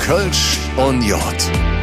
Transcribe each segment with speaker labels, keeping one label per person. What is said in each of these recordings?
Speaker 1: Kölsch und J.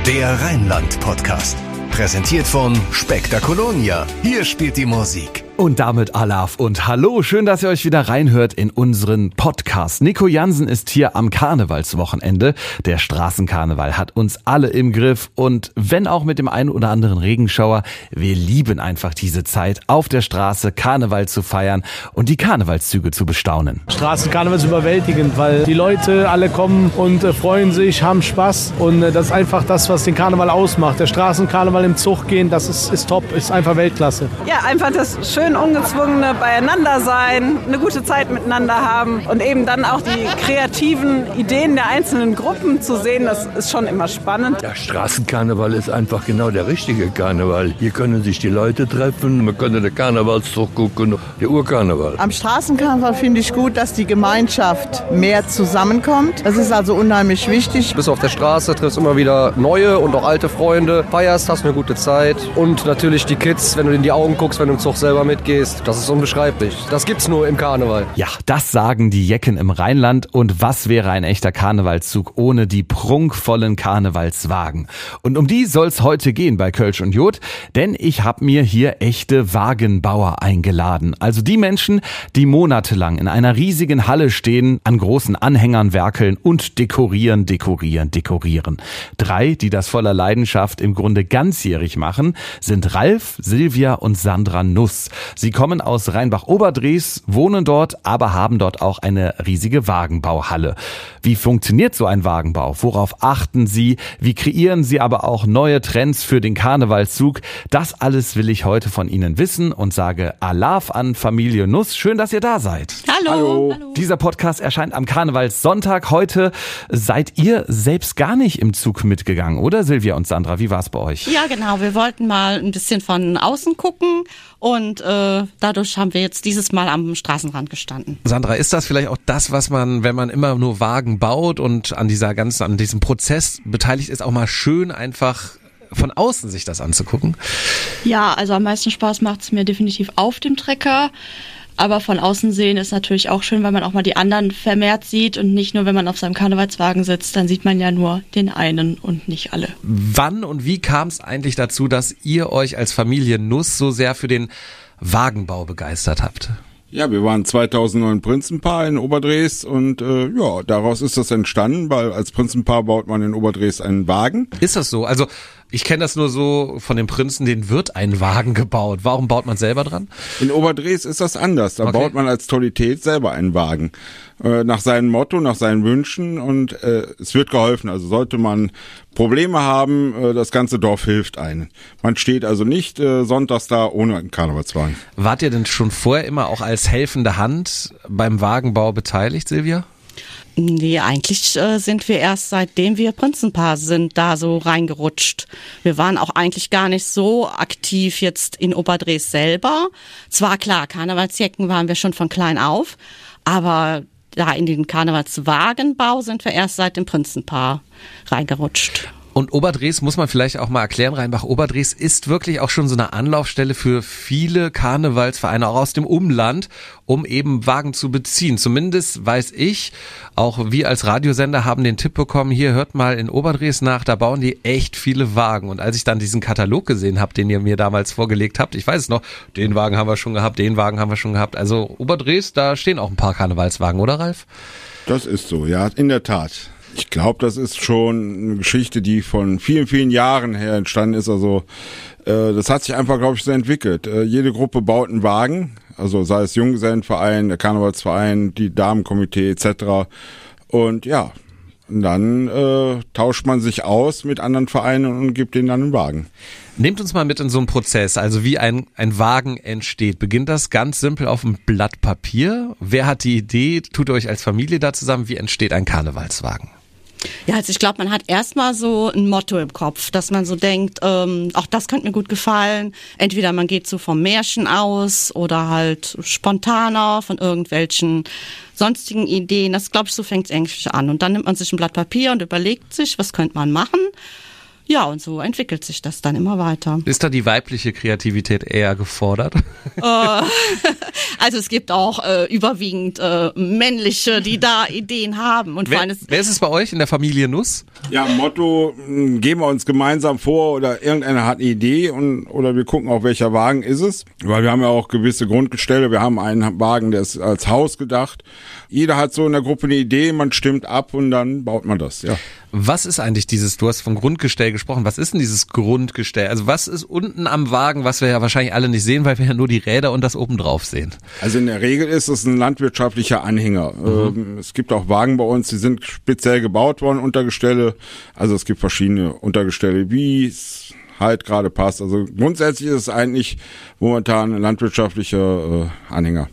Speaker 1: Der Rheinland-Podcast. Präsentiert von Spektakolonia. Hier spielt die Musik.
Speaker 2: Und damit Alaf und Hallo, schön, dass ihr euch wieder reinhört in unseren Podcast. Nico Jansen ist hier am Karnevalswochenende. Der Straßenkarneval hat uns alle im Griff und wenn auch mit dem einen oder anderen Regenschauer, wir lieben einfach diese Zeit, auf der Straße Karneval zu feiern und die Karnevalszüge zu bestaunen.
Speaker 3: Straßenkarneval ist überwältigend, weil die Leute alle kommen und äh, freuen sich, haben Spaß und äh, das ist einfach das, was den Karneval ausmacht. Der Straßenkarneval im Zug gehen, das ist, ist top, ist einfach Weltklasse.
Speaker 4: Ja, einfach das schön ungezwungene Beieinander sein, eine gute Zeit miteinander haben und eben dann auch die kreativen Ideen der einzelnen Gruppen zu sehen, das ist schon immer spannend.
Speaker 5: Der Straßenkarneval ist einfach genau der richtige Karneval. Hier können sich die Leute treffen, man könnte den Karnevalszug gucken, der Urkarneval.
Speaker 6: Am Straßenkarneval finde ich gut, dass die Gemeinschaft mehr zusammenkommt. Das ist also unheimlich wichtig.
Speaker 7: Bist auf der Straße, triffst immer wieder neue und auch alte Freunde, feierst, hast eine gute Zeit und natürlich die Kids, wenn du in die Augen guckst, wenn du im Zug selber mit mitgehst. Das ist unbeschreiblich. Das gibt's nur im Karneval.
Speaker 2: Ja, das sagen die Jecken im Rheinland. Und was wäre ein echter Karnevalszug ohne die prunkvollen Karnevalswagen? Und um die soll's heute gehen bei Kölsch und Jod, denn ich habe mir hier echte Wagenbauer eingeladen. Also die Menschen, die monatelang in einer riesigen Halle stehen, an großen Anhängern werkeln und dekorieren, dekorieren, dekorieren. Drei, die das voller Leidenschaft im Grunde ganzjährig machen, sind Ralf, Silvia und Sandra Nuss. Sie kommen aus Rheinbach-Oberdries, wohnen dort, aber haben dort auch eine riesige Wagenbauhalle. Wie funktioniert so ein Wagenbau? Worauf achten Sie? Wie kreieren Sie aber auch neue Trends für den Karnevalszug? Das alles will ich heute von Ihnen wissen und sage Alaf an Familie Nuss. Schön, dass ihr da seid.
Speaker 8: Hallo. Hallo.
Speaker 2: Dieser Podcast erscheint am Karnevalssonntag. Heute seid ihr selbst gar nicht im Zug mitgegangen, oder Silvia und Sandra? Wie war es bei euch?
Speaker 8: Ja, genau. Wir wollten mal ein bisschen von außen gucken und äh, dadurch haben wir jetzt dieses Mal am Straßenrand gestanden.
Speaker 2: Sandra, ist das vielleicht auch das, was man, wenn man immer nur Wagen baut und an dieser ganzen, an diesem Prozess beteiligt ist, auch mal schön einfach von außen sich das anzugucken?
Speaker 9: Ja, also am meisten Spaß macht es mir definitiv auf dem Trecker. Aber von außen sehen ist natürlich auch schön, weil man auch mal die anderen vermehrt sieht und nicht nur, wenn man auf seinem Karnevalswagen sitzt, dann sieht man ja nur den einen und nicht alle.
Speaker 2: Wann und wie kam es eigentlich dazu, dass ihr euch als Familie Nuss so sehr für den Wagenbau begeistert habt?
Speaker 10: Ja, wir waren 2009 Prinzenpaar in Oberdres und äh, ja, daraus ist das entstanden, weil als Prinzenpaar baut man in Oberdres einen Wagen.
Speaker 2: Ist das so? Also ich kenne das nur so von den Prinzen, denen wird ein Wagen gebaut. Warum baut man selber dran?
Speaker 10: In Oberdres ist das anders. Da okay. baut man als Tollität selber einen Wagen. Äh, nach seinem Motto, nach seinen Wünschen und äh, es wird geholfen. Also sollte man Probleme haben, äh, das ganze Dorf hilft einem. Man steht also nicht äh, sonntags da ohne einen Karnevalswagen.
Speaker 2: Wart ihr denn schon vorher immer auch als helfende Hand beim Wagenbau beteiligt, Silvia?
Speaker 8: Nee, eigentlich äh, sind wir erst seitdem wir Prinzenpaar sind da so reingerutscht. Wir waren auch eigentlich gar nicht so aktiv jetzt in Oberdres selber. Zwar klar, Karnevalsjecken waren wir schon von klein auf, aber da in den Karnevalswagenbau sind wir erst seit dem Prinzenpaar reingerutscht.
Speaker 2: Und Oberdres muss man vielleicht auch mal erklären, Rheinbach-Oberdres ist wirklich auch schon so eine Anlaufstelle für viele Karnevalsvereine, auch aus dem Umland, um eben Wagen zu beziehen. Zumindest weiß ich, auch wir als Radiosender haben den Tipp bekommen, hier hört mal in Oberdres nach, da bauen die echt viele Wagen. Und als ich dann diesen Katalog gesehen habe, den ihr mir damals vorgelegt habt, ich weiß es noch, den Wagen haben wir schon gehabt, den Wagen haben wir schon gehabt. Also Oberdres, da stehen auch ein paar Karnevalswagen, oder Ralf?
Speaker 10: Das ist so, ja, in der Tat. Ich glaube, das ist schon eine Geschichte, die von vielen, vielen Jahren her entstanden ist. Also äh, das hat sich einfach, glaube ich, so entwickelt. Äh, jede Gruppe baut einen Wagen, also sei es Junggesellenverein, der Karnevalsverein, die Damenkomitee etc. Und ja, und dann äh, tauscht man sich aus mit anderen Vereinen und gibt denen dann einen Wagen.
Speaker 2: Nehmt uns mal mit in so einen Prozess, also wie ein, ein Wagen entsteht. Beginnt das ganz simpel auf einem Blatt Papier? Wer hat die Idee? Tut ihr euch als Familie da zusammen? Wie entsteht ein Karnevalswagen?
Speaker 8: Ja, also ich glaube, man hat erstmal so ein Motto im Kopf, dass man so denkt, ähm, auch das könnte mir gut gefallen. Entweder man geht so vom Märchen aus oder halt spontaner von irgendwelchen sonstigen Ideen. Das glaube ich, so fängt es eigentlich an. Und dann nimmt man sich ein Blatt Papier und überlegt sich, was könnte man machen. Ja, und so entwickelt sich das dann immer weiter.
Speaker 2: Ist da die weibliche Kreativität eher gefordert?
Speaker 8: Äh, also es gibt auch äh, überwiegend äh, männliche, die da Ideen haben. Und vor
Speaker 2: Wer,
Speaker 8: allem
Speaker 2: wer ist es bei euch in der Familie Nuss?
Speaker 10: Ja, Motto, mh, geben wir uns gemeinsam vor oder irgendeiner hat eine Idee und oder wir gucken auch, welcher Wagen ist es. Weil wir haben ja auch gewisse Grundgestelle. Wir haben einen Wagen, der ist als Haus gedacht. Jeder hat so in der Gruppe eine Idee, man stimmt ab und dann baut man das, ja.
Speaker 2: Was ist eigentlich dieses, du hast von Grundgestell gesprochen, was ist denn dieses Grundgestell? Also was ist unten am Wagen, was wir ja wahrscheinlich alle nicht sehen, weil wir ja nur die Räder und das oben drauf sehen?
Speaker 10: Also in der Regel ist es ein landwirtschaftlicher Anhänger. Ähm, es gibt auch Wagen bei uns, die sind speziell gebaut worden, Untergestelle. Also es gibt verschiedene Untergestelle, wie es halt gerade passt. Also grundsätzlich ist es eigentlich momentan ein landwirtschaftlicher äh, Anhänger.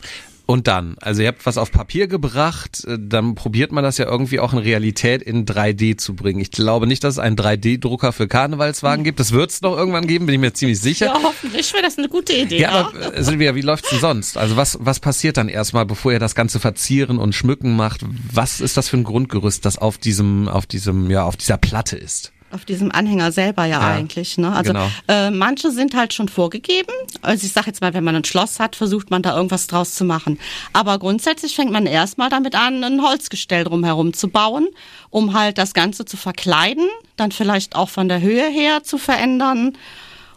Speaker 2: Und dann, also ihr habt was auf Papier gebracht, äh, dann probiert man das ja irgendwie auch in Realität in 3D zu bringen. Ich glaube nicht, dass es einen 3D-Drucker für Karnevalswagen gibt. Das wird es noch irgendwann geben, bin ich mir ziemlich sicher.
Speaker 8: ja, hoffentlich wäre das eine gute Idee.
Speaker 2: Ja, aber äh, Silvia, wie läuft's denn sonst? Also was, was passiert dann erstmal, bevor ihr das Ganze verzieren und schmücken macht? Was ist das für ein Grundgerüst, das auf diesem, auf diesem, ja, auf dieser Platte ist?
Speaker 8: Auf diesem Anhänger selber ja,
Speaker 2: Ja,
Speaker 8: eigentlich. Ne? Also
Speaker 2: genau.
Speaker 8: äh, manche sind halt schon vorgegeben. Also ich sage jetzt mal, wenn man ein Schloss hat, versucht man da irgendwas draus zu machen. Aber grundsätzlich fängt man erstmal damit an, ein Holzgestell drumherum zu bauen, um halt das Ganze zu verkleiden, dann vielleicht auch von der Höhe her zu verändern.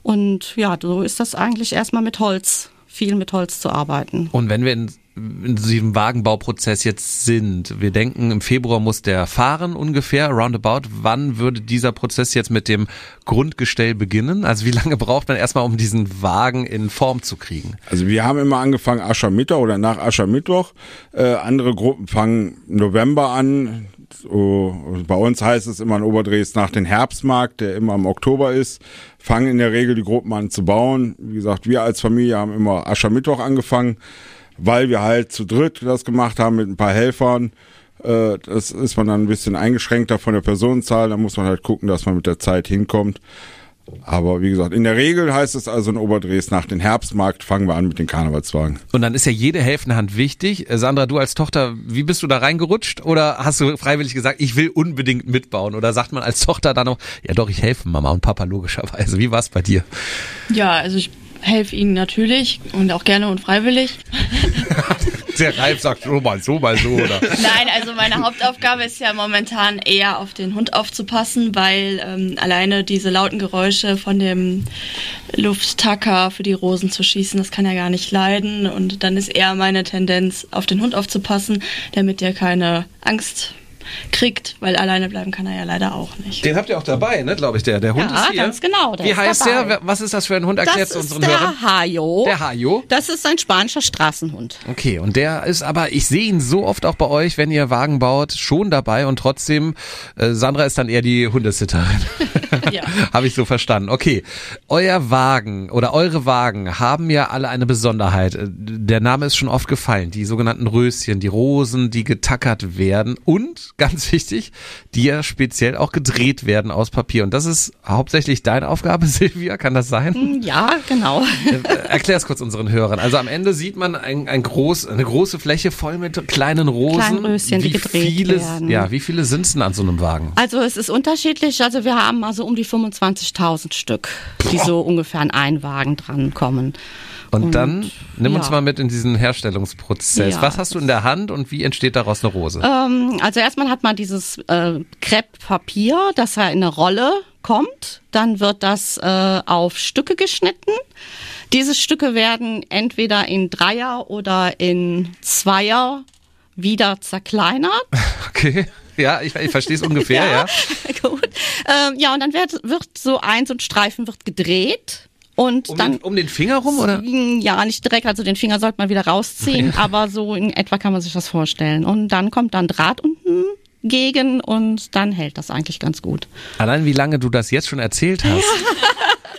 Speaker 8: Und ja, so ist das eigentlich erstmal mit Holz, viel mit Holz zu arbeiten.
Speaker 2: Und wenn wir in, in diesem Wagenbauprozess jetzt sind, wir denken, im Februar muss der fahren ungefähr, roundabout. Wann würde dieser Prozess jetzt mit dem Grundgestell beginnen? Also wie lange braucht man erstmal, um diesen Wagen in Form zu kriegen?
Speaker 10: Also wir haben immer angefangen Aschermittwoch oder nach Aschermittwoch. Äh, andere Gruppen fangen November an. So, bei uns heißt es immer in Oberdres nach den Herbstmarkt, der immer im Oktober ist, fangen in der Regel die Gruppen an zu bauen. Wie gesagt, wir als Familie haben immer Aschermittwoch angefangen, weil wir halt zu dritt das gemacht haben mit ein paar Helfern. Äh, das ist man dann ein bisschen eingeschränkter von der Personenzahl. Da muss man halt gucken, dass man mit der Zeit hinkommt. Aber wie gesagt, in der Regel heißt es also in Oberdres nach dem Herbstmarkt fangen wir an mit den Karnevalswagen.
Speaker 2: Und dann ist ja jede helfende Hand wichtig. Äh, Sandra, du als Tochter, wie bist du da reingerutscht? Oder hast du freiwillig gesagt, ich will unbedingt mitbauen? Oder sagt man als Tochter dann noch, ja doch, ich helfe Mama und Papa logischerweise. Wie war's bei dir?
Speaker 9: Ja, also ich helfe ihnen natürlich und auch gerne und freiwillig.
Speaker 2: Der Ralf sagt so mal so, mal so, oder?
Speaker 9: Nein, also meine Hauptaufgabe ist ja momentan eher auf den Hund aufzupassen, weil ähm, alleine diese lauten Geräusche von dem Lufttacker für die Rosen zu schießen, das kann er gar nicht leiden. Und dann ist eher meine Tendenz, auf den Hund aufzupassen, damit der keine Angst kriegt, weil alleine bleiben kann er ja leider auch nicht.
Speaker 2: Den habt ihr auch dabei, ne, glaube ich, der. Der Hund
Speaker 8: Ja,
Speaker 2: ist hier.
Speaker 8: ganz genau, der
Speaker 2: Wie heißt
Speaker 8: dabei.
Speaker 2: der? Was ist das für ein Hund? Erklärt
Speaker 8: ist
Speaker 2: unseren
Speaker 8: der
Speaker 2: Hörern.
Speaker 8: Hajo.
Speaker 2: Der Hajo.
Speaker 8: Das ist ein spanischer Straßenhund.
Speaker 2: Okay, und der ist aber, ich sehe ihn so oft auch bei euch, wenn ihr Wagen baut, schon dabei und trotzdem, äh, Sandra ist dann eher die Hundesitterin.
Speaker 9: Ja.
Speaker 2: Habe ich so verstanden. Okay, euer Wagen oder eure Wagen haben ja alle eine Besonderheit. Äh, Der Name ist schon oft gefallen. Die sogenannten Röschen, die Rosen, die getackert werden und, ganz wichtig, die ja speziell auch gedreht werden aus Papier. Und das ist hauptsächlich deine Aufgabe, Silvia, kann das sein?
Speaker 8: Ja, genau.
Speaker 2: Erklär es kurz unseren Hörern. Also am Ende sieht man ein, ein groß, eine große Fläche voll mit kleinen Rosen.
Speaker 8: Kleinen Röschen, die
Speaker 2: wie
Speaker 8: gedreht
Speaker 2: viele,
Speaker 8: werden.
Speaker 2: Ja, wie viele sind es denn an so einem Wagen?
Speaker 8: Also es ist unterschiedlich. Also wir haben also um die 25.000 Stück, die so ungefähr an einen Wagen drankommen.
Speaker 2: Und, dann nimm uns
Speaker 8: ja.
Speaker 2: mal mit in diesen Herstellungsprozess.
Speaker 8: Ja,
Speaker 2: Was hast du in der Hand und wie entsteht daraus eine Rose?
Speaker 8: Ähm, also erstmal hat man dieses äh, Krepppapier, das ja in eine Rolle kommt. Dann wird das äh, auf Stücke geschnitten. Diese Stücke werden entweder in Dreier oder in Zweier wieder zerkleinert.
Speaker 2: Okay. Ja, ich, ich verstehe es ungefähr, ja.
Speaker 8: Gut. Ähm, ja, und dann wird, wird so ein, so ein Streifen wird gedreht. Und
Speaker 2: Um,
Speaker 8: dann
Speaker 2: den, um den Finger rum oder?
Speaker 8: Ja, nicht direkt, also den Finger sollte man wieder rausziehen, aber so in etwa kann man sich das vorstellen. Und dann kommt dann Draht unten gegen und dann hält das eigentlich ganz gut.
Speaker 2: Allein wie lange du das jetzt schon erzählt hast.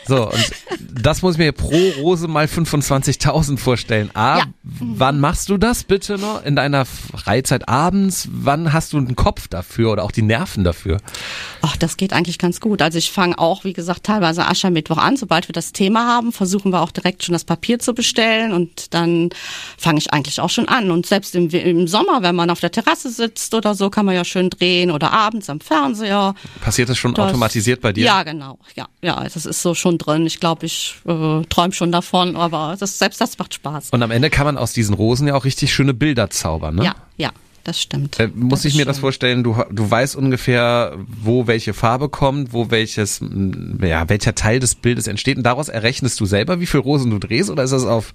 Speaker 2: So, und Das muss ich mir pro Rose mal 25.000 vorstellen. A,
Speaker 8: Ja.
Speaker 2: wann machst du das bitte noch? In deiner Freizeit abends? Wann hast du den Kopf dafür oder auch die Nerven dafür?
Speaker 8: Ach, das geht eigentlich ganz gut. Also ich fange auch, wie gesagt, teilweise Aschermittwoch an. Sobald wir das Thema haben, versuchen wir auch direkt schon das Papier zu bestellen und dann fange ich eigentlich auch schon an. Und selbst im, im Sommer, wenn man auf der Terrasse sitzt oder so, kann man ja schön drehen oder abends am Fernseher.
Speaker 2: Passiert das schon
Speaker 8: Das-
Speaker 2: automatisiert bei dir?
Speaker 8: Ja, genau. Ja, ja, das ist so schon drin. Ich glaube, ich äh, träume schon davon, aber das, selbst das macht Spaß.
Speaker 2: Und am Ende kann man aus diesen Rosen ja auch richtig schöne Bilder zaubern, ne?
Speaker 8: Ja, ja, das stimmt.
Speaker 2: Äh, muss
Speaker 8: Das
Speaker 2: ich mir das
Speaker 8: schön.
Speaker 2: vorstellen, du, du weißt ungefähr, wo welche Farbe kommt, wo welches, m, ja, welcher Teil des Bildes entsteht und daraus errechnest du selber, wie viel Rosen du drehst oder ist das auf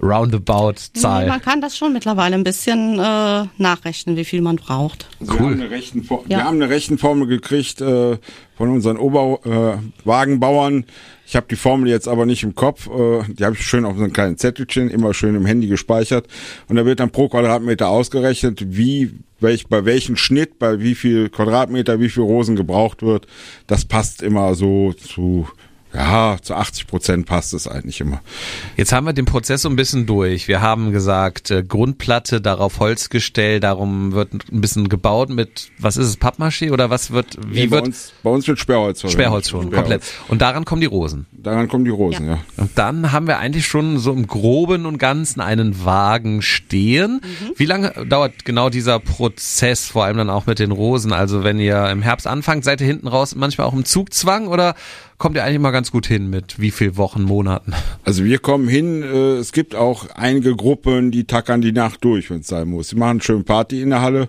Speaker 2: roundabout
Speaker 8: Nee,
Speaker 2: Zahl?
Speaker 8: man kann das schon mittlerweile ein bisschen äh, nachrechnen, wie viel man braucht.
Speaker 10: Wir, haben eine rechten, For-
Speaker 8: Ja.
Speaker 10: wir haben eine Rechenformel gekriegt äh, von unseren Oberwagenbauern. Äh, Wagenbauern. Ich habe die Formel jetzt aber nicht im Kopf. Äh, die habe ich schön auf so einem kleinen Zettelchen, immer schön im Handy gespeichert. Und da wird dann pro Quadratmeter ausgerechnet, wie welch, bei welchem Schnitt, bei wie viel Quadratmeter, wie viel Rosen gebraucht wird. Das passt immer so zu ja, zu 80 Prozent passt es eigentlich immer.
Speaker 2: Jetzt haben wir den Prozess so ein bisschen durch. Wir haben gesagt, äh, Grundplatte, darauf Holzgestell, darum wird ein bisschen gebaut mit, was ist es, Pappmaché oder was wird, wie
Speaker 10: Nee, bei
Speaker 2: wird
Speaker 10: uns, bei uns wird Sperrholz verwendet.
Speaker 2: Sperrholz schon, komplett. Und daran kommen die Rosen.
Speaker 10: Daran kommen die Rosen, ja.
Speaker 2: Und dann haben wir eigentlich schon so im Groben und Ganzen einen Wagen stehen. Wie lange dauert genau dieser Prozess, vor allem dann auch mit den Rosen? Also wenn ihr im Herbst anfangt, seid ihr hinten raus manchmal auch im Zugzwang oder kommt ihr eigentlich mal ganz gut hin mit wie viel Wochen, Monaten?
Speaker 10: Also wir kommen hin, äh, es gibt auch einige Gruppen, die tackern die Nacht durch, wenn es sein muss. Sie machen schön Party in der Halle.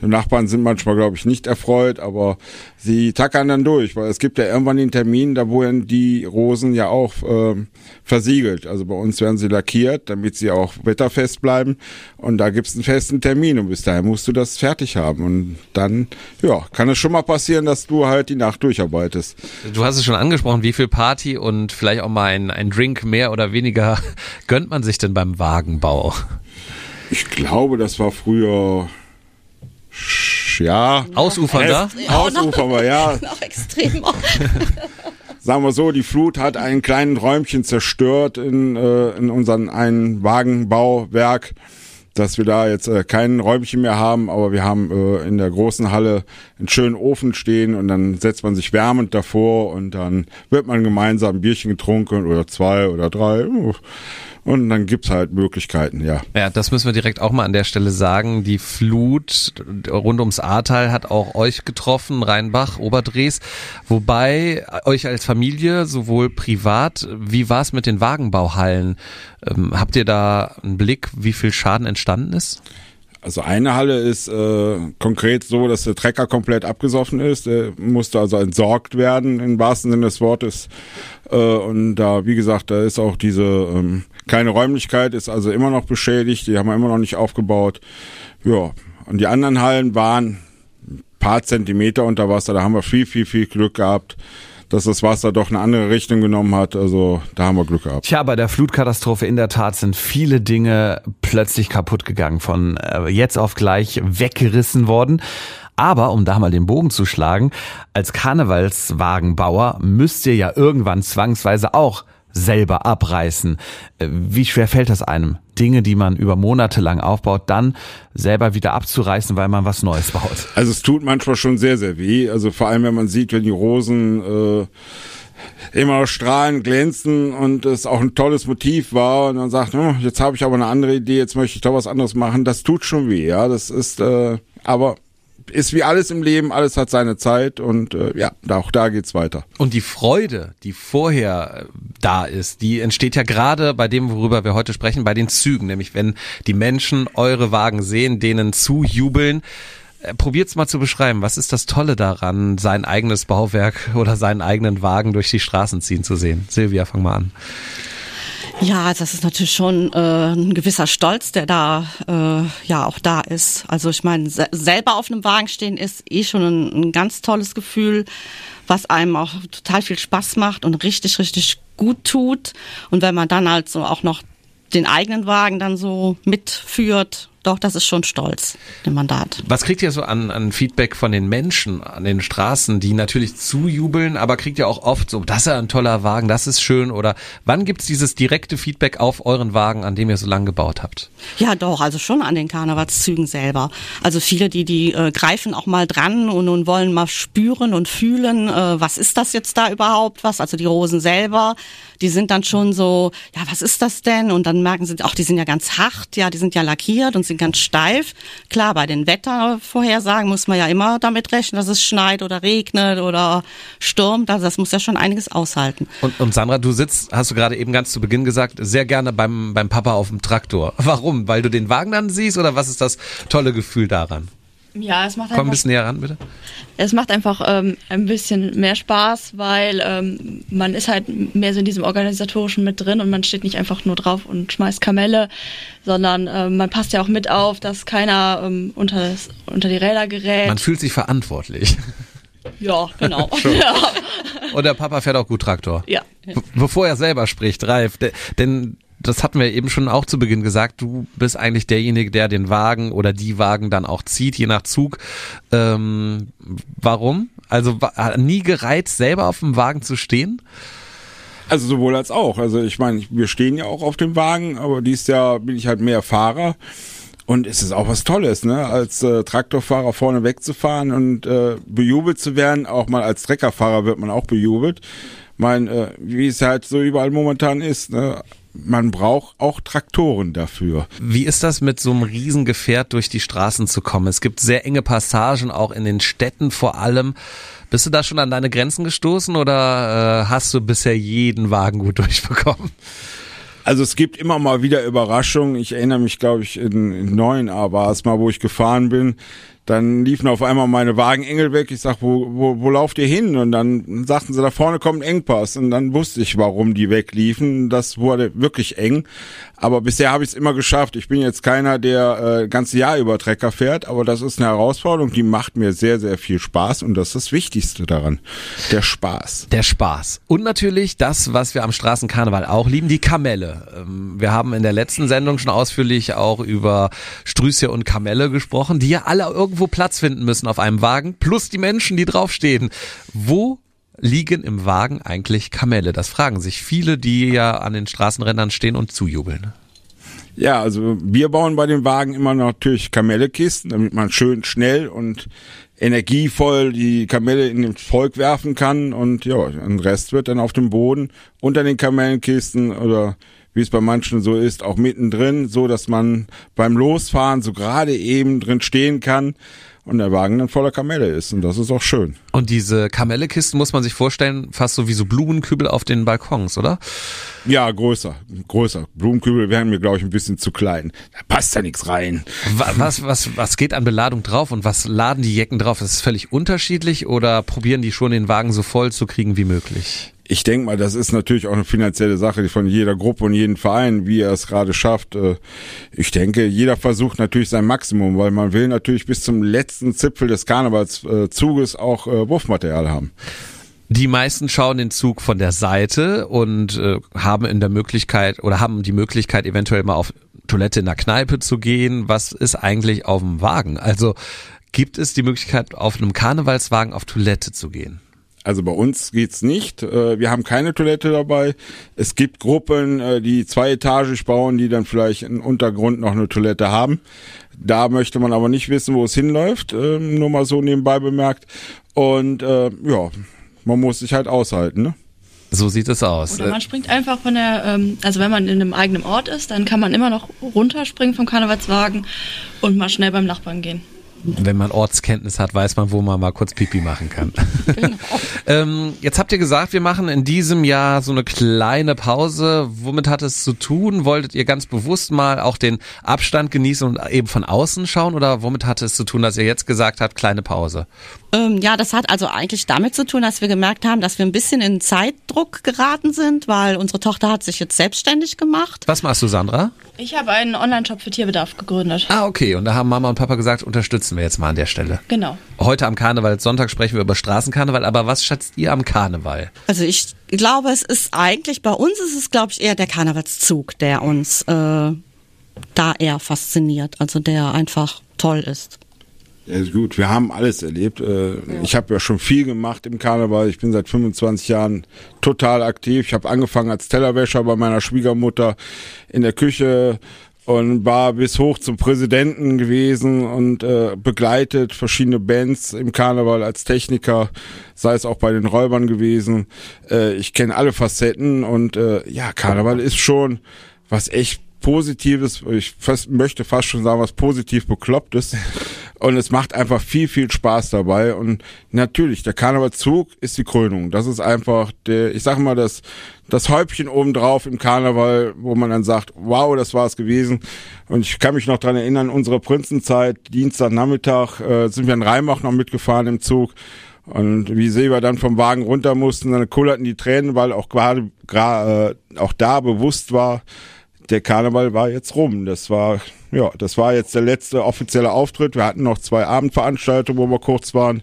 Speaker 10: Die Nachbarn sind manchmal, glaube ich, nicht erfreut, aber sie tackern dann durch, weil es gibt ja irgendwann den Termin, da wurden die Rosen ja auch ähm, versiegelt. Also bei uns werden sie lackiert, damit sie auch wetterfest bleiben. Und da gibt's einen festen Termin und bis dahin musst du das fertig haben. Und dann, ja, kann es schon mal passieren, dass du halt die Nacht durcharbeitest.
Speaker 2: Du hast es schon angesprochen, wie viel Party und vielleicht auch mal ein, ein Drink mehr oder weniger gönnt man sich denn beim Wagenbau?
Speaker 10: Ich glaube, das war früher sch- ja
Speaker 2: Ausufernder?
Speaker 10: Ausufernder, ja.
Speaker 8: Noch extremer.
Speaker 10: Sagen wir so, die Flut hat einen kleinen Räumchen zerstört in, äh, in unseren einen Wagenbauwerk, dass wir da jetzt äh, kein Räumchen mehr haben, aber wir haben äh, in der großen Halle einen schönen Ofen stehen und dann setzt man sich wärmend davor und dann wird man gemeinsam ein Bierchen getrunken oder zwei oder drei und dann gibt's halt Möglichkeiten, ja.
Speaker 2: Ja, das müssen wir direkt auch mal an der Stelle sagen. Die Flut rund ums Ahrtal hat auch euch getroffen, Rheinbach, Oberdrees. Wobei euch als Familie, sowohl privat, wie war es mit den Wagenbauhallen? Ähm, habt ihr da einen Blick, wie viel Schaden entstanden ist?
Speaker 10: Also eine Halle ist äh, konkret so, dass der Trecker komplett abgesoffen ist. Der musste also entsorgt werden im wahrsten Sinne des Wortes. Äh, und da, wie gesagt, da ist auch diese ähm, kleine Räumlichkeit, ist also immer noch beschädigt. Die haben wir immer noch nicht aufgebaut. Ja, und die anderen Hallen waren ein paar Zentimeter unter Wasser. Da haben wir viel, viel, viel Glück gehabt, dass das Wasser doch eine andere Richtung genommen hat. Also da haben wir Glück gehabt.
Speaker 2: Tja, bei der Flutkatastrophe in der Tat sind viele Dinge plötzlich kaputt gegangen, von äh, jetzt auf gleich weggerissen worden. Aber um da mal den Bogen zu schlagen, als Karnevalswagenbauer müsst ihr ja irgendwann zwangsweise auch selber abreißen. Äh, Wie schwer fällt das einem? Dinge, die man über Monate lang aufbaut, dann selber wieder abzureißen, weil man was Neues baut.
Speaker 10: Also es tut manchmal schon sehr, sehr weh. Also vor allem, wenn man sieht, wenn die Rosen äh, immer strahlen, glänzen und es auch ein tolles Motiv war und man sagt, oh, jetzt habe ich aber eine andere Idee, jetzt möchte ich doch was anderes machen. Das tut schon weh, ja. Das ist, äh, aber ist wie alles im Leben, alles hat seine Zeit und äh, ja, auch da geht's weiter.
Speaker 2: Und die Freude, die vorher äh, da ist, die entsteht ja gerade bei dem, worüber wir heute sprechen, bei den Zügen. Nämlich wenn die Menschen eure Wagen sehen, denen zujubeln. Äh, Probiert's mal zu beschreiben. Was ist das Tolle daran, sein eigenes Bauwerk oder seinen eigenen Wagen durch die Straßen ziehen zu sehen? Silvia, fang mal an.
Speaker 8: Ja, das ist natürlich schon äh, ein gewisser Stolz, der da äh, ja auch da ist. Also ich meine, se selber auf einem Wagen stehen ist eh schon ein, ein ganz tolles Gefühl, was einem auch total viel Spaß macht und richtig, richtig gut tut. Und wenn man dann halt so auch noch den eigenen Wagen dann so mitführt, doch, das ist schon stolz, dem Mandat.
Speaker 2: Was kriegt ihr so an, an Feedback von den Menschen an den Straßen, die natürlich zujubeln, aber kriegt ihr auch oft so, das ist ja ein toller Wagen, das ist schön oder wann gibt's dieses direkte Feedback auf euren Wagen, an dem ihr so lange gebaut habt?
Speaker 8: Ja, doch, also schon an den Karnevalszügen selber. Also viele, die, die äh, greifen auch mal dran und, und wollen mal spüren und fühlen, äh, was ist das jetzt da überhaupt was? Also die Rosen selber, die sind dann schon so, ja, was ist das denn? Und dann merken sie, ach, die sind ja ganz hart, ja, die sind ja lackiert und sind ganz steif. Klar, bei den Wettervorhersagen muss man ja immer damit rechnen, dass es schneit oder regnet oder stürmt. Also das muss ja schon einiges aushalten.
Speaker 2: Und, und Sandra, du sitzt, hast du gerade eben ganz zu Beginn gesagt, sehr gerne beim, beim Papa auf dem Traktor. Warum? Weil du den Wagen dann siehst oder was ist das tolle Gefühl daran?
Speaker 9: Ja, es macht
Speaker 2: Komm ein bisschen näher ran, bitte.
Speaker 9: es macht einfach ähm, ein bisschen mehr Spaß, weil ähm, man ist halt mehr so in diesem organisatorischen mit drin und man steht nicht einfach nur drauf und schmeißt Kamelle, sondern ähm, man passt ja auch mit auf, dass keiner ähm, unter, das, unter die Räder gerät.
Speaker 2: Man fühlt sich verantwortlich.
Speaker 9: ja, genau. Ja.
Speaker 2: Und der Papa fährt auch gut Traktor.
Speaker 9: Ja.
Speaker 2: Be bevor er selber spricht, Ralf, de- denn das hatten wir eben schon auch zu Beginn gesagt, du bist eigentlich derjenige, der den Wagen oder die Wagen dann auch zieht, je nach Zug. Ähm, warum? Also nie gereizt, selber auf dem Wagen zu stehen?
Speaker 10: Also sowohl als auch. Also ich meine, wir stehen ja auch auf dem Wagen, aber dieses Jahr bin ich halt mehr Fahrer. Und es ist auch was Tolles, ne? Als äh, Traktorfahrer vorne wegzufahren und äh, bejubelt zu werden. Auch mal als Treckerfahrer wird man auch bejubelt. Mein, äh, wie es halt so überall momentan ist, ne? Man braucht auch Traktoren dafür.
Speaker 2: Wie ist das mit so einem Riesengefährt durch die Straßen zu kommen? Es gibt sehr enge Passagen, auch in den Städten vor allem. Bist du da schon an deine Grenzen gestoßen oder äh, hast du bisher jeden Wagen gut durchbekommen?
Speaker 10: Also es gibt immer mal wieder Überraschungen. Ich erinnere mich, glaube ich, in, in neuen A war es mal, wo ich gefahren bin. Dann liefen auf einmal meine Wagenengel weg. Ich sag, wo, wo, wo lauft ihr hin? Und dann sagten sie, da vorne kommt ein Engpass. Und dann wusste ich, warum die wegliefen. Das wurde wirklich eng. Aber bisher habe ich es immer geschafft. Ich bin jetzt keiner, der äh, ganze Jahr über Trecker fährt, aber das ist eine Herausforderung, die macht mir sehr, sehr viel Spaß und das ist das Wichtigste daran. Der Spaß.
Speaker 2: Der Spaß. Und natürlich das, was wir am Straßenkarneval auch lieben, die Kamelle. Ähm, Wir haben in der letzten Sendung schon ausführlich auch über Strüße und Kamelle gesprochen, die ja alle irgendwo Platz finden müssen auf einem Wagen, plus die Menschen, die draufstehen. Wo liegen im Wagen eigentlich Kamelle? Das fragen sich viele, die ja an den Straßenrändern stehen und zujubeln.
Speaker 10: Ja, also wir bauen bei den Wagen immer natürlich Kamellekisten, damit man schön schnell und energievoll die Kamelle in den Volk werfen kann und ja, ein Rest wird dann auf dem Boden unter den Kamellenkisten oder wie es bei manchen so ist, auch mittendrin, so dass man beim Losfahren so gerade eben drin stehen kann und der Wagen dann voller Kamelle ist und das ist auch schön.
Speaker 2: Und diese Kamellekisten muss man sich vorstellen, fast so wie so Blumenkübel auf den Balkons, oder?
Speaker 10: Ja, größer, größer. Blumenkübel wären mir, glaube ich, ein bisschen zu klein. Da passt ja nichts rein.
Speaker 2: Wa- Was, was, was geht an Beladung drauf und was laden die Jecken drauf? Ist es völlig unterschiedlich oder probieren die schon den Wagen so voll zu kriegen wie möglich?
Speaker 10: Ich denke mal, das ist natürlich auch eine finanzielle Sache von jeder Gruppe und jedem Verein, wie er es gerade schafft. Äh, Ich denke, jeder versucht natürlich sein Maximum, weil man will natürlich bis zum letzten Zipfel des Karnevalszuges auch äh, Wurfmaterial haben.
Speaker 2: Die meisten schauen den Zug von der Seite und äh, haben in der Möglichkeit oder haben die Möglichkeit eventuell mal auf Toilette in der Kneipe zu gehen. Was ist eigentlich auf dem Wagen? Also gibt es die Möglichkeit auf einem Karnevalswagen auf Toilette zu gehen?
Speaker 10: Also bei uns geht's nicht. Äh, Wir haben keine Toilette dabei. Es gibt Gruppen, äh, die zweietagig bauen, die dann vielleicht im Untergrund noch eine Toilette haben. Da möchte man aber nicht wissen, wo es hinläuft. ähm, Nur mal so nebenbei bemerkt. Und äh, ja, man muss sich halt aushalten. Ne?
Speaker 2: So sieht es aus.
Speaker 9: Oder man springt einfach von der, ähm, also wenn man in einem eigenen Ort ist, dann kann man immer noch runterspringen vom Karnevalswagen und mal schnell beim Nachbarn gehen.
Speaker 2: Wenn man Ortskenntnis hat, weiß man, wo man mal kurz Pipi machen kann. ähm, jetzt habt ihr gesagt, wir machen in diesem Jahr so eine kleine Pause. Womit hat es zu tun? Wolltet ihr ganz bewusst mal auch den Abstand genießen und eben von außen schauen? Oder womit hatte es zu tun, dass ihr jetzt gesagt habt, kleine Pause?
Speaker 8: Ähm, ja, das hat also eigentlich damit zu tun, dass wir gemerkt haben, dass wir ein bisschen in Zeitdruck geraten sind, weil unsere Tochter hat sich jetzt selbstständig gemacht.
Speaker 2: Was machst du, Sandra?
Speaker 9: Ich habe einen Online-Shop für Tierbedarf gegründet.
Speaker 2: Ah, okay. Und da haben Mama und Papa gesagt, unterstützen wir jetzt mal an der Stelle.
Speaker 9: Genau.
Speaker 2: Heute am Karnevalssonntag sprechen wir über Straßenkarneval, aber was schätzt ihr am Karneval?
Speaker 8: Also ich glaube, es ist eigentlich, bei uns ist es, glaube ich, eher der Karnevalszug, der uns äh, da eher fasziniert, also der einfach toll ist.
Speaker 10: Ja, gut, wir haben alles erlebt. Äh, ich habe ja schon viel gemacht im Karneval. Ich bin seit 25 Jahren total aktiv. Ich habe angefangen als Tellerwäscher bei meiner Schwiegermutter in der Küche und war bis hoch zum Präsidenten gewesen und äh, begleitet verschiedene Bands im Karneval als Techniker, sei es auch bei den Räubern gewesen. Äh, ich kenne alle Facetten und äh, ja, Karneval ist schon was echt Positives, ich fast, möchte fast schon sagen, was positiv beklopptes. Und es macht einfach viel, viel Spaß dabei. Und natürlich, der Karnevalzug ist die Krönung. Das ist einfach der, ich sag mal, das, das Häubchen obendrauf im Karneval, wo man dann sagt, wow, das war es gewesen. Und ich kann mich noch dran erinnern, unsere Prinzenzeit, Dienstagnachmittag, äh, sind wir in Rheimach noch mitgefahren im Zug. Und wie Silber dann vom Wagen runter mussten, dann kullerten die Tränen, weil auch gerade, äh, auch da bewusst war, der Karneval war jetzt rum. Das war, ja, das war jetzt der letzte offizielle Auftritt. Wir hatten noch zwei Abendveranstaltungen, wo wir kurz waren.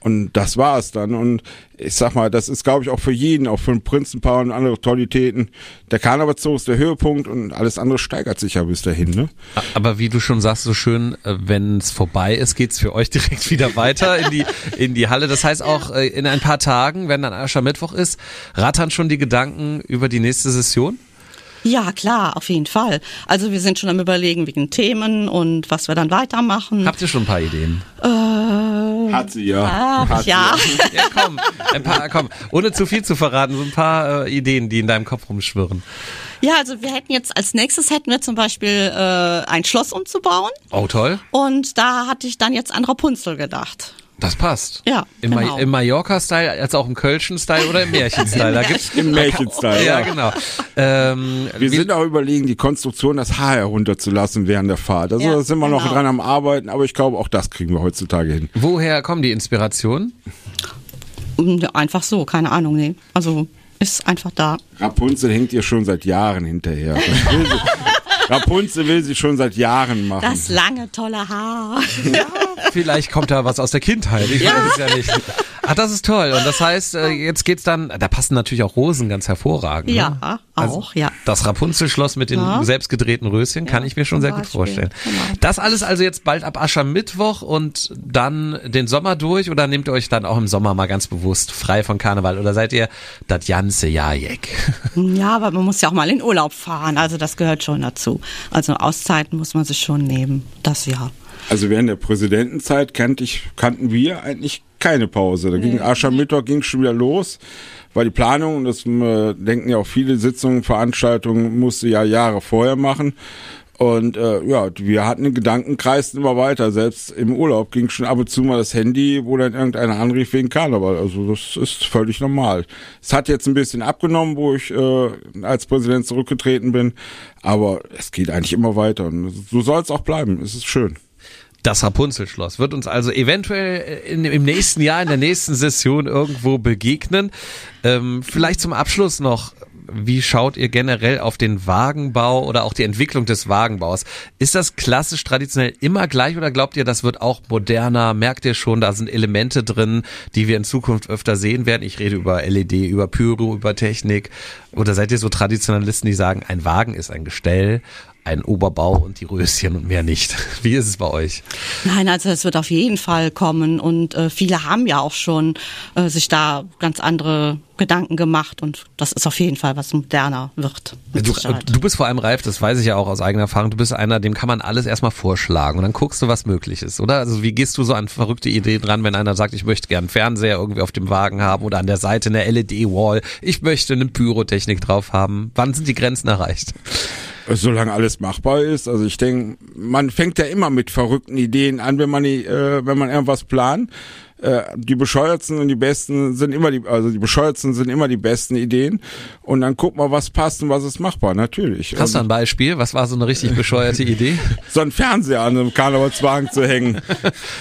Speaker 10: Und das war es dann. Und ich sag mal, das ist, glaube ich, auch für jeden, auch für ein Prinzenpaar und andere Tollitäten. Der Karnevalszug ist der Höhepunkt und alles andere steigert sich ja bis dahin. Ne?
Speaker 2: Aber wie du schon sagst, so schön, äh, wenn es vorbei ist, geht's für euch direkt wieder weiter in die, in die Halle. Das heißt auch äh, in ein paar Tagen, wenn dann Aschermittwoch ist, rattern schon die Gedanken über die nächste Session?
Speaker 8: Ja, klar, auf jeden Fall. Also wir sind schon am überlegen wegen Themen und was wir dann weitermachen.
Speaker 2: Habt ihr schon ein paar Ideen?
Speaker 8: Äh,
Speaker 10: Hat sie ja.
Speaker 8: Ah,
Speaker 10: Hat sie
Speaker 8: ja.
Speaker 2: Ja, komm, ein paar, komm, ohne zu viel zu verraten, so ein paar äh, Ideen, die in deinem Kopf rumschwirren.
Speaker 8: Ja, also wir hätten jetzt als nächstes hätten wir zum Beispiel äh, ein Schloss umzubauen
Speaker 2: Oh, toll.
Speaker 8: und da hatte ich dann jetzt an Rapunzel gedacht.
Speaker 2: Das passt.
Speaker 8: Ja,
Speaker 2: Im, Ma-
Speaker 8: genau.
Speaker 2: im Mallorca-Style, als auch im Kölschen-Style oder im Märchen-Style. Da gibt's
Speaker 10: Im Märchenstyle,
Speaker 2: ja,
Speaker 10: ja.
Speaker 2: genau. Ähm,
Speaker 10: Wir
Speaker 2: wie-
Speaker 10: sind auch überlegen, die Konstruktion, das Haar herunterzulassen während der Fahrt. Also
Speaker 8: Ja,
Speaker 10: da sind wir noch
Speaker 8: genau.
Speaker 10: dran am Arbeiten, aber ich glaube, auch das kriegen wir heutzutage hin.
Speaker 2: woher kommen die Inspirationen?
Speaker 8: Und Einfach so, keine Ahnung, nee. Also ist einfach da.
Speaker 10: Rapunzel hängt ihr schon seit Jahren hinterher. Das will sie, Rapunzel will sie schon seit Jahren machen.
Speaker 8: Das lange, tolle Haar.
Speaker 2: Vielleicht kommt da was aus der Kindheit. Ich weiß es ja nicht. Ach, das ist toll. Und das heißt, äh, jetzt geht's dann, da passen natürlich auch Rosen ganz hervorragend.
Speaker 8: Ja,
Speaker 2: ne?
Speaker 8: auch, ja.
Speaker 2: Das Rapunzelschloss mit den
Speaker 8: Ja.
Speaker 2: selbst gedrehten Röschen kann ich mir schon sehr gut
Speaker 8: Beispiel,
Speaker 2: vorstellen.
Speaker 8: genau.
Speaker 2: Das alles also jetzt bald ab Aschermittwoch und dann den Sommer durch oder nehmt ihr euch dann auch im Sommer mal ganz bewusst frei von Karneval oder seid ihr das ganze Jahr jeck?
Speaker 8: Ja, aber man muss ja auch mal in Urlaub fahren. Also das gehört schon dazu. Also Auszeiten muss man sich schon nehmen. Das ja.
Speaker 10: Also während der Präsidentenzeit kannte ich, kannten wir eigentlich keine Pause. Da ging Aschermittwoch ging schon wieder los, weil die Planung, und das äh, denken ja auch viele Sitzungen, Veranstaltungen, musste ja Jahre vorher machen. Und äh, ja, wir hatten den Gedankenkreis immer weiter. Selbst im Urlaub ging schon ab und zu mal das Handy, wo dann irgendeiner anrief wegen Karneval. Also das ist völlig normal. Es hat jetzt ein bisschen abgenommen, wo ich äh, als Präsident zurückgetreten bin. Aber es geht eigentlich immer weiter. Und so soll es auch bleiben. Es ist schön.
Speaker 2: Das Rapunzelschloss wird uns also eventuell in, im nächsten Jahr, in der nächsten Session irgendwo begegnen. Ähm, vielleicht zum Abschluss noch, wie schaut ihr generell auf den Wagenbau oder auch die Entwicklung des Wagenbaus? Ist das klassisch traditionell immer gleich oder glaubt ihr, das wird auch moderner? Merkt ihr schon, da sind Elemente drin, die wir in Zukunft öfter sehen werden? Ich rede über LED, über Pyro, über Technik. Oder seid ihr so Traditionalisten, die sagen, ein Wagen ist ein Gestell, ein Oberbau und die Röschen und mehr nicht? Wie ist es bei euch?
Speaker 8: Nein, also es wird auf jeden Fall kommen und äh, viele haben ja auch schon äh, sich da ganz andere Gedanken gemacht und das ist auf jeden Fall was moderner wird.
Speaker 2: Du, du bist vor allem reif, das weiß ich ja auch aus eigener Erfahrung. Du bist einer, dem kann man alles erstmal vorschlagen und dann guckst du, was möglich ist, oder? Also wie gehst du so an verrückte Ideen ran, wenn einer sagt, ich möchte gern einen Fernseher irgendwie auf dem Wagen haben oder an der Seite eine LED-Wall, ich möchte eine Pyrotechnik drauf haben. Wann sind die Grenzen erreicht?
Speaker 10: Solange alles machbar ist. Also ich denke, man fängt ja immer mit verrückten Ideen an, wenn man die, äh, wenn man irgendwas plant. Äh, die bescheuertsten und die besten sind immer die, also die bescheuertsten sind immer die besten Ideen. Und dann guck mal, was passt und was ist machbar, natürlich.
Speaker 2: Hast du ein Beispiel? Was war so eine richtig bescheuerte Idee?
Speaker 10: so einen Fernseher an einem Karnevalswagen zu hängen.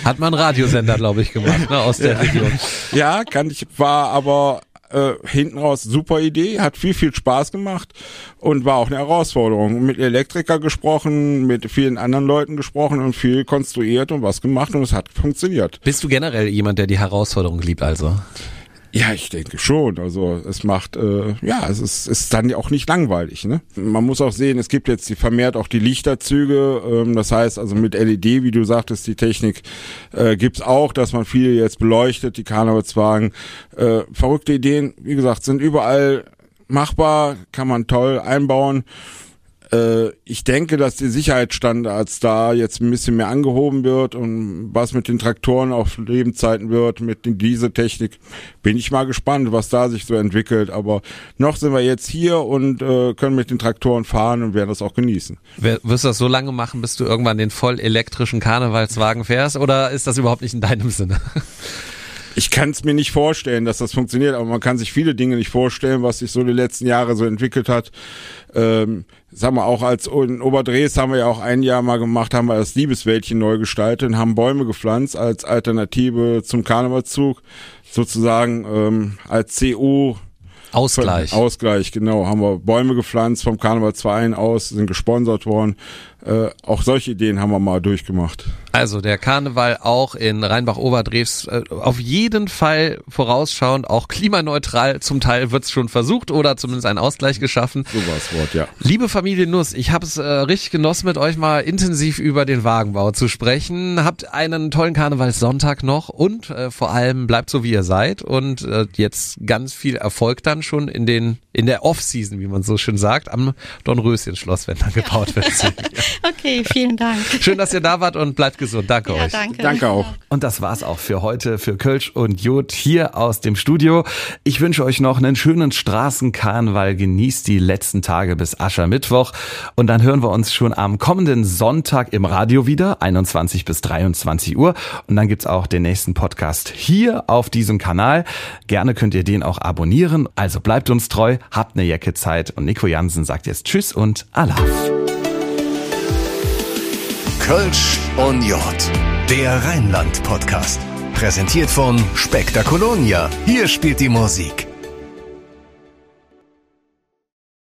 Speaker 2: Hat man einen Radiosender, glaube ich, gemacht, ne, aus der Region.
Speaker 10: Ja, kann ich, war aber äh, hinten raus super Idee, hat viel, viel Spaß gemacht und war auch eine Herausforderung. Mit Elektriker gesprochen, mit vielen anderen Leuten gesprochen und viel konstruiert und was gemacht und es hat funktioniert.
Speaker 2: Bist du generell jemand, der die Herausforderung liebt, also?
Speaker 10: Ja, ich denke schon. Also es macht, äh, ja, es ist, ist dann auch nicht langweilig. Ne? Man muss auch sehen, es gibt jetzt die vermehrt auch die Lichterzüge. Ähm, das heißt also mit LED, wie du sagtest, die Technik äh, gibt's auch, dass man viele jetzt beleuchtet, die Karnevalswagen. Äh, verrückte Ideen, wie gesagt, sind überall machbar, kann man toll einbauen. Äh, ich denke, dass die Sicherheitsstandards da jetzt ein bisschen mehr angehoben wird und was mit den Traktoren auf Lebenszeiten wird, mit den Dieseltechnik, bin ich mal gespannt, was da sich so entwickelt. Aber noch sind wir jetzt hier und äh, können mit den Traktoren fahren und werden das auch genießen.
Speaker 2: Wirst du das so lange machen, bis du irgendwann den voll elektrischen Karnevalswagen fährst oder ist das überhaupt nicht in deinem Sinne?
Speaker 10: Ich kann es mir nicht vorstellen, dass das funktioniert, aber man kann sich viele Dinge nicht vorstellen, was sich so die letzten Jahre so entwickelt hat. Ähm, sagen wir auch als in Oberdres haben wir ja auch ein Jahr mal gemacht, haben wir das Liebeswäldchen neu gestaltet und haben Bäume gepflanzt als Alternative zum Karnevalszug, sozusagen ähm, als CO
Speaker 2: Ausgleich.
Speaker 10: Ausgleich, genau. Haben wir Bäume gepflanzt vom Karnevalsverein aus, sind gesponsert worden. Äh, auch solche Ideen haben wir mal durchgemacht.
Speaker 2: Also der Karneval auch in Rheinbach-Oberdrehs äh, auf jeden Fall vorausschauend, auch klimaneutral zum Teil wird's schon versucht oder zumindest ein Ausgleich geschaffen.
Speaker 10: So war's Wort, ja.
Speaker 2: Liebe Familie Nuss, ich habe es äh, richtig genossen, mit euch mal intensiv über den Wagenbau zu sprechen. Habt einen tollen Karnevalssonntag noch und äh, vor allem bleibt so, wie ihr seid und äh, jetzt ganz viel Erfolg dann schon in den in der Off-Season, wie man so schön sagt, am Dornröschen-Schloss, wenn dann gebaut wird.
Speaker 8: Okay, vielen Dank.
Speaker 2: Schön, dass ihr da wart und bleibt gesund. Danke
Speaker 8: Ja,
Speaker 2: euch.
Speaker 8: danke.
Speaker 10: Danke auch.
Speaker 2: Und das war's auch für heute für Kölsch und Jod hier aus dem Studio. Ich wünsche euch noch einen schönen Straßenkarneval. Genießt die letzten Tage bis Aschermittwoch. Und dann hören wir uns schon am kommenden Sonntag im Radio wieder, 21 bis 23 Uhr. Und dann gibt's auch den nächsten Podcast hier auf diesem Kanal. Gerne könnt ihr den auch abonnieren. Also bleibt uns treu, habt eine Jacke Zeit. Und Nico Jansen sagt jetzt Tschüss und Alaf.
Speaker 1: Kölsch und Jod, der Rheinland-Podcast. Präsentiert von Spektakolonia. Hier spielt die Musik